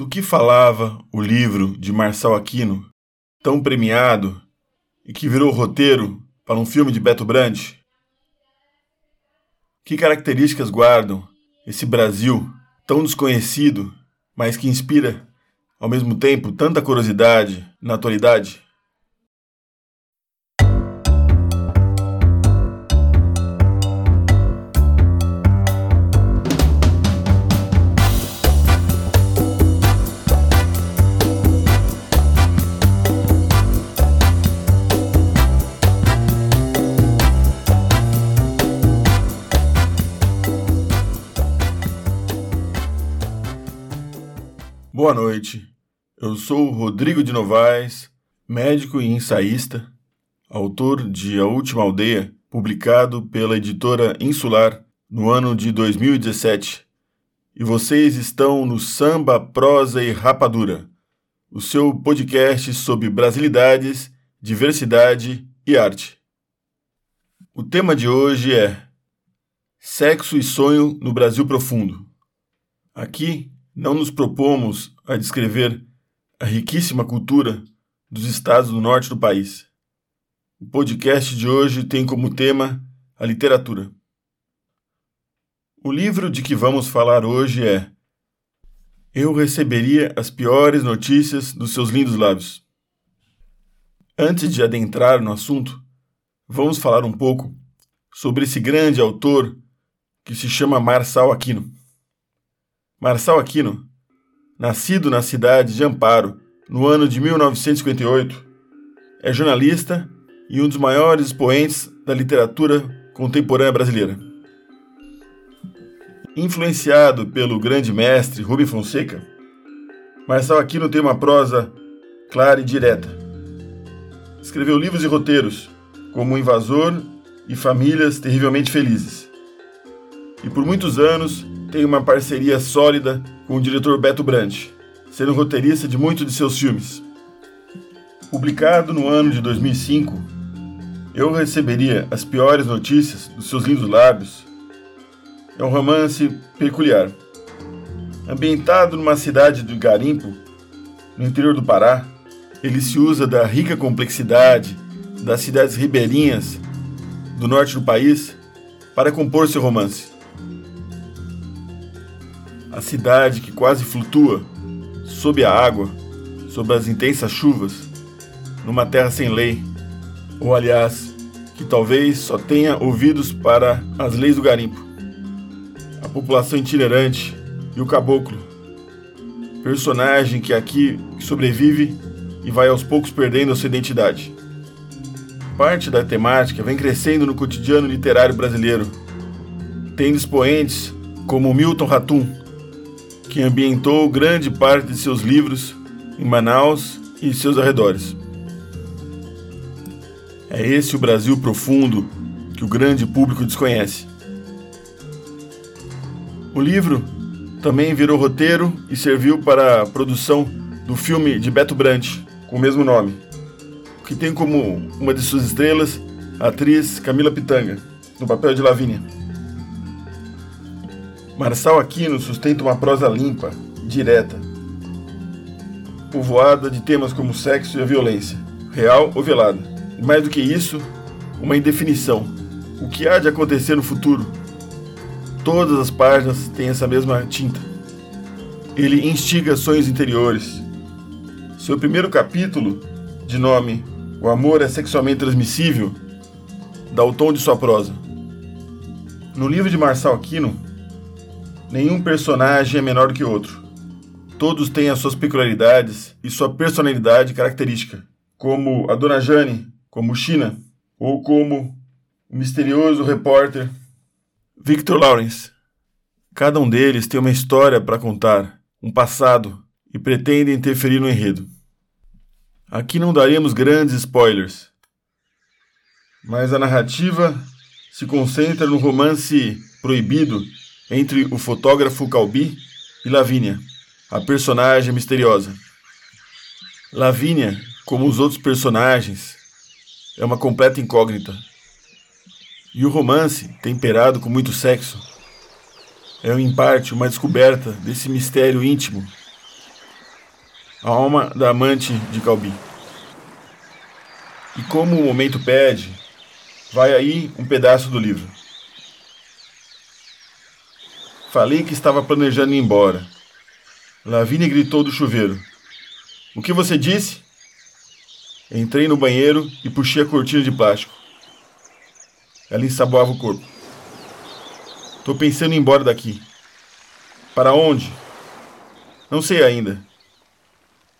Do que falava o livro de Marçal Aquino, tão premiado e que virou roteiro para um filme de Beto Brandt? Que características guardam esse Brasil tão desconhecido, mas que inspira, ao mesmo tempo, tanta curiosidade na atualidade? Boa noite. Eu sou Rodrigo de Novaes, médico e ensaísta, autor de A Última Aldeia, publicado pela editora Insular no ano de 2017. E vocês estão no Samba, Prosa e Rapadura, o seu podcast sobre brasilidades, diversidade e arte. O tema de hoje é Sexo e Sonho no Brasil Profundo. Aqui não nos propomos a descrever a riquíssima cultura dos estados do norte do país. O podcast de hoje tem como tema a literatura. O livro de que vamos falar hoje é Eu receberia as piores notícias dos seus lindos lábios. Antes de adentrar no assunto, vamos falar um pouco sobre esse grande autor que se chama Marçal Aquino. Marçal Aquino, nascido na cidade de Amparo no ano de 1958, é jornalista e um dos maiores expoentes da literatura contemporânea brasileira. Influenciado pelo grande mestre Rubem Fonseca, Marçal Aquino tem uma prosa clara e direta. Escreveu livros e roteiros, como O Invasor e Famílias Terrivelmente Felizes. E por muitos anos tem uma parceria sólida com o diretor Beto Brandt, sendo roteirista de muitos de seus filmes. Publicado no ano de 2005, Eu Receberia as Piores Notícias dos Seus Lindos Lábios é um romance peculiar. Ambientado numa cidade do Garimpo, no interior do Pará, ele se usa da rica complexidade das cidades ribeirinhas do norte do país para compor seu romance. A cidade que quase flutua sob a água, sob as intensas chuvas, numa terra sem lei, ou aliás, que talvez só tenha ouvidos para as leis do garimpo. A população itinerante e o caboclo, personagem que aqui sobrevive e vai aos poucos perdendo a sua identidade. Parte da temática vem crescendo no cotidiano literário brasileiro, tendo expoentes como Milton Ratum, que ambientou grande parte de seus livros em Manaus e seus arredores. É esse o Brasil profundo que o grande público desconhece. O livro também virou roteiro e serviu para a produção do filme de Beto Brandt, com o mesmo nome, que tem como uma de suas estrelas a atriz Camila Pitanga, no papel de Lavínia. Marçal Aquino sustenta uma prosa limpa, direta, povoada de temas como sexo e a violência, real ou velada. Mais do que isso, uma indefinição. O que há de acontecer no futuro? Todas as páginas têm essa mesma tinta. Ele instiga sonhos interiores. Seu primeiro capítulo, de nome O Amor é Sexualmente Transmissível, dá o tom de sua prosa. No livro de Marçal Aquino, Nenhum personagem é menor que outro. Todos têm as suas peculiaridades e sua personalidade característica, como a Dona Jane, como China, ou como o misterioso repórter Victor Lawrence. Cada um deles tem uma história para contar, um passado, e pretende interferir no enredo. Aqui não daremos grandes spoilers, mas a narrativa se concentra no romance proibido entre o fotógrafo Calbi e Lavínia, a personagem misteriosa. Lavínia, como os outros personagens, é uma completa incógnita. E o romance, temperado com muito sexo, é em parte uma descoberta desse mistério íntimo A alma da amante de Calbi. E como o momento pede, vai aí um pedaço do livro. Falei que estava planejando ir embora. Lavínia gritou do chuveiro. O que você disse? Entrei no banheiro e puxei a cortina de plástico. Ela ensaboava o corpo. Tô pensando em ir embora daqui. Para onde? Não sei ainda.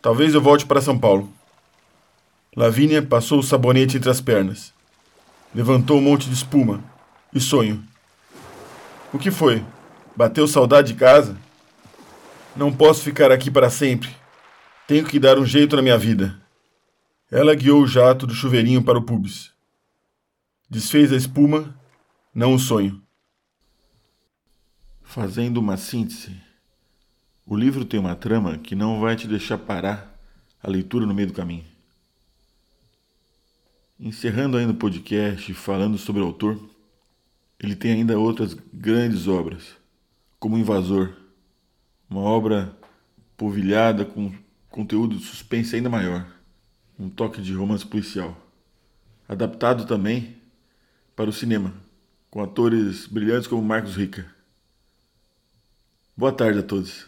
Talvez eu volte para São Paulo. Lavínia passou o sabonete entre as pernas. Levantou um monte de espuma. E sonho. O que foi? Bateu saudade de casa? Não posso ficar aqui para sempre. Tenho que dar um jeito na minha vida. Ela guiou o jato do chuveirinho para o pubis. Desfez a espuma, não o sonho. Fazendo uma síntese, o livro tem uma trama que não vai te deixar parar a leitura no meio do caminho. Encerrando ainda o podcast falando sobre o autor, ele tem ainda outras grandes obras, como Invasor, uma obra polvilhada com conteúdo de suspense ainda maior, um toque de romance policial. Adaptado também para o cinema, com atores brilhantes como Marcos Rica. Boa tarde a todos.